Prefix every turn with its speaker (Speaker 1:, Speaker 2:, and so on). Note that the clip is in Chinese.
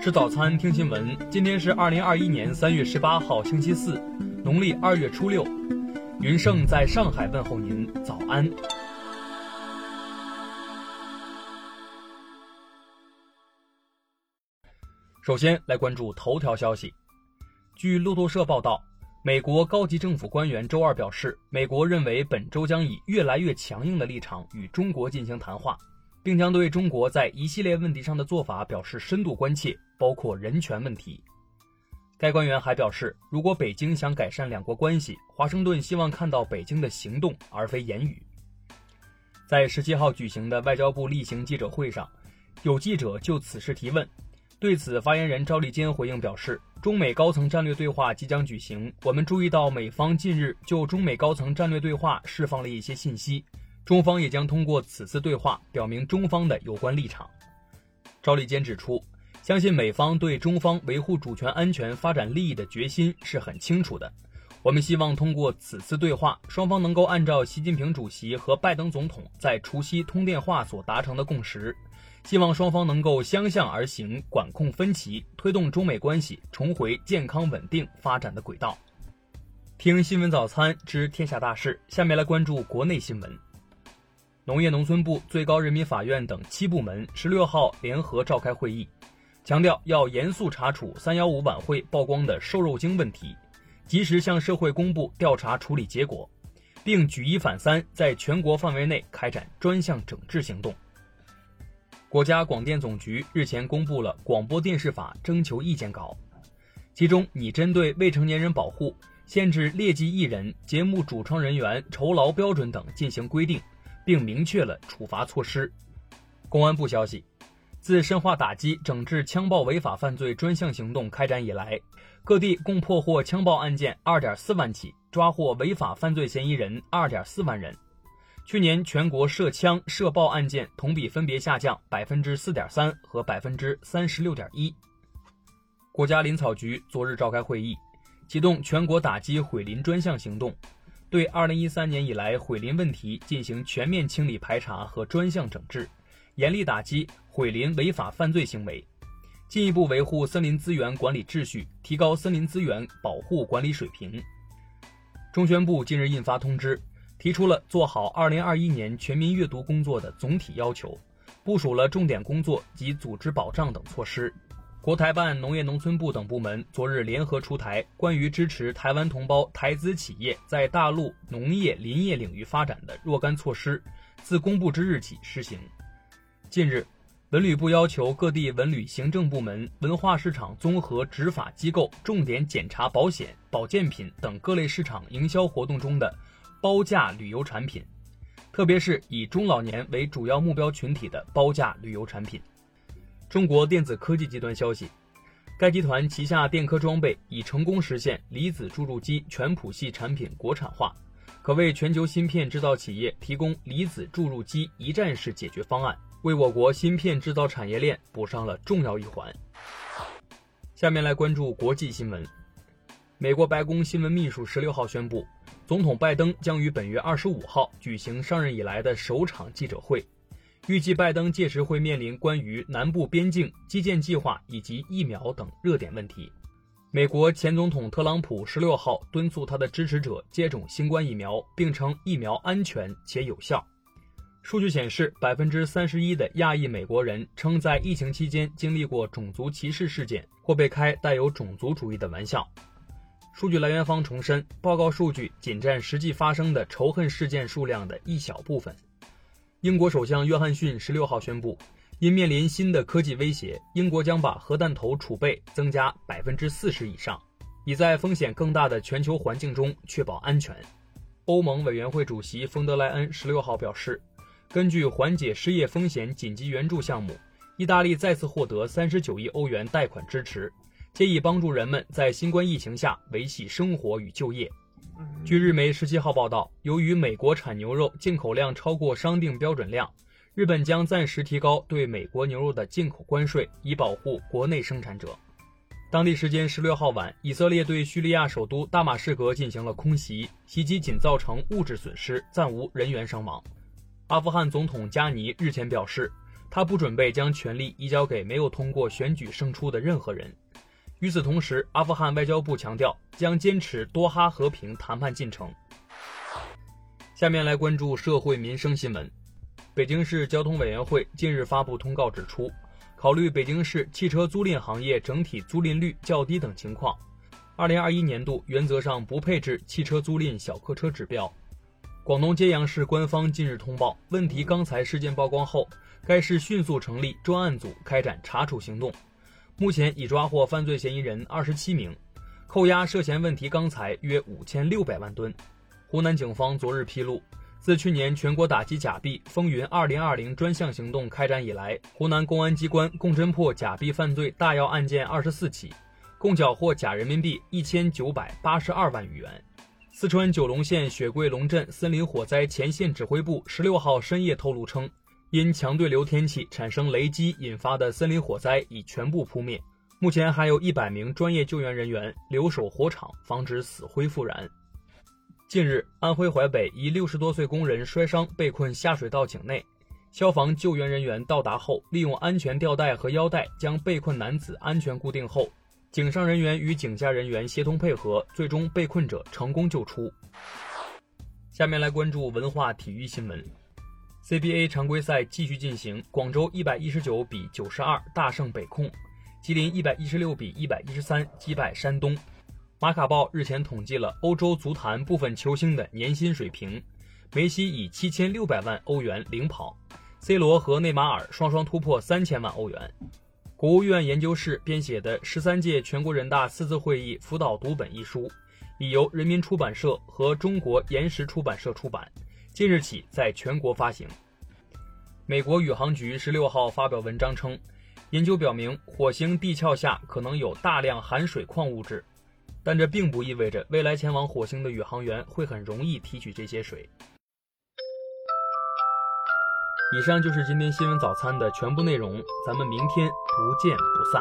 Speaker 1: 吃早餐，听新闻。今天是二零二一年三月十八号，星期四，农历二月初六。云盛在上海问候您，早安。首先来关注头条消息。据路透社报道，美国高级政府官员周二表示，美国认为本周将以越来越强硬的立场与中国进行谈话。并将对中国在一系列问题上的做法表示深度关切，包括人权问题。该官员还表示，如果北京想改善两国关系，华盛顿希望看到北京的行动而非言语。在十七号举行的外交部例行记者会上，有记者就此事提问，对此发言人赵立坚回应表示，中美高层战略对话即将举行，我们注意到美方近日就中美高层战略对话释放了一些信息。中方也将通过此次对话表明中方的有关立场。赵立坚指出，相信美方对中方维护主权、安全、发展利益的决心是很清楚的。我们希望通过此次对话，双方能够按照习近平主席和拜登总统在除夕通电话所达成的共识，希望双方能够相向而行，管控分歧，推动中美关系重回健康稳定发展的轨道。听新闻早餐知天下大事，下面来关注国内新闻。农业农村部、最高人民法院等七部门十六号联合召开会议，强调要严肃查处“三幺五”晚会曝光的瘦肉精问题，及时向社会公布调查处理结果，并举一反三，在全国范围内开展专项整治行动。国家广电总局日前公布了《广播电视法》征求意见稿，其中拟针对未成年人保护、限制劣迹艺人、节目主创人员酬劳标准等进行规定。并明确了处罚措施。公安部消息，自深化打击整治枪爆违法犯罪专项行动开展以来，各地共破获枪爆案件二点四万起，抓获违法犯罪嫌疑人二点四万人。去年全国涉枪涉爆案件同比分别下降百分之四点三和百分之三十六点一。国家林草局昨日召开会议，启动全国打击毁林专项行动。对二零一三年以来毁林问题进行全面清理排查和专项整治，严厉打击毁林违法犯罪行为，进一步维护森林资源管理秩序，提高森林资源保护管理水平。中宣部近日印发通知，提出了做好二零二一年全民阅读工作的总体要求，部署了重点工作及组织保障等措施。国台办、农业农村部等部门昨日联合出台关于支持台湾同胞台资企业在大陆农业林业领域发展的若干措施，自公布之日起施行。近日，文旅部要求各地文旅行政部门、文化市场综合执法机构重点检查保险、保健品等各类市场营销活动中的包价旅游产品，特别是以中老年为主要目标群体的包价旅游产品。中国电子科技集团消息，该集团旗下电科装备已成功实现离子注入机全谱系产品国产化，可为全球芯片制造企业提供离子注入机一站式解决方案，为我国芯片制造产业链补上了重要一环。下面来关注国际新闻，美国白宫新闻秘书十六号宣布，总统拜登将于本月二十五号举行上任以来的首场记者会。预计拜登届时会面临关于南部边境基建计划以及疫苗等热点问题。美国前总统特朗普十六号敦促他的支持者接种新冠疫苗，并称疫苗安全且有效。数据显示，百分之三十一的亚裔美国人称在疫情期间经历过种族歧视事件或被开带有种族主义的玩笑。数据来源方重申，报告数据仅占实际发生的仇恨事件数量的一小部分。英国首相约翰逊十六号宣布，因面临新的科技威胁，英国将把核弹头储备增加百分之四十以上，以在风险更大的全球环境中确保安全。欧盟委员会主席冯德莱恩十六号表示，根据缓解失业风险紧急援助项目，意大利再次获得三十九亿欧元贷款支持，借以帮助人们在新冠疫情下维系生活与就业。据日媒十七号报道，由于美国产牛肉进口量超过商定标准量，日本将暂时提高对美国牛肉的进口关税，以保护国内生产者。当地时间十六号晚，以色列对叙利亚首都大马士革进行了空袭，袭击仅造成物质损失，暂无人员伤亡。阿富汗总统加尼日前表示，他不准备将权力移交给没有通过选举胜出的任何人。与此同时，阿富汗外交部强调将坚持多哈和平谈判进程。下面来关注社会民生新闻。北京市交通委员会近日发布通告指出，考虑北京市汽车租赁行业整体租赁率较低等情况，二零二一年度原则上不配置汽车租赁小客车指标。广东揭阳市官方近日通报，问题钢材事件曝光后，该市迅速成立专案组开展查处行动。目前已抓获犯罪嫌疑人二十七名，扣押涉嫌问题钢材约五千六百万吨。湖南警方昨日披露，自去年全国打击假币风云二零二零专项行动开展以来，湖南公安机关共侦破假币犯罪大要案件二十四起，共缴获假人民币一千九百八十二万余元。四川九龙县雪桂龙镇森林火灾前线指挥部十六号深夜透露称。因强对流天气产生雷击引发的森林火灾已全部扑灭，目前还有一百名专业救援人员留守火场，防止死灰复燃。近日，安徽淮北一六十多岁工人摔伤被困下水道井内，消防救援人员到达后，利用安全吊带和腰带将被困男子安全固定后，井上人员与井下人员协同配合，最终被困者成功救出。下面来关注文化体育新闻。CBA 常规赛继续进行，广州一百一十九比九十二大胜北控，吉林一百一十六比一百一十三击败山东。马卡报日前统计了欧洲足坛部分球星的年薪水平，梅西以七千六百万欧元领跑，C 罗和内马尔双双突破三千万欧元。国务院研究室编写的十三届全国人大四次会议辅导读本一书，已由人民出版社和中国岩石出版社出版。近日起在全国发行。美国宇航局十六号发表文章称，研究表明火星地壳下可能有大量含水矿物质，但这并不意味着未来前往火星的宇航员会很容易提取这些水。以上就是今天新闻早餐的全部内容，咱们明天不见不散。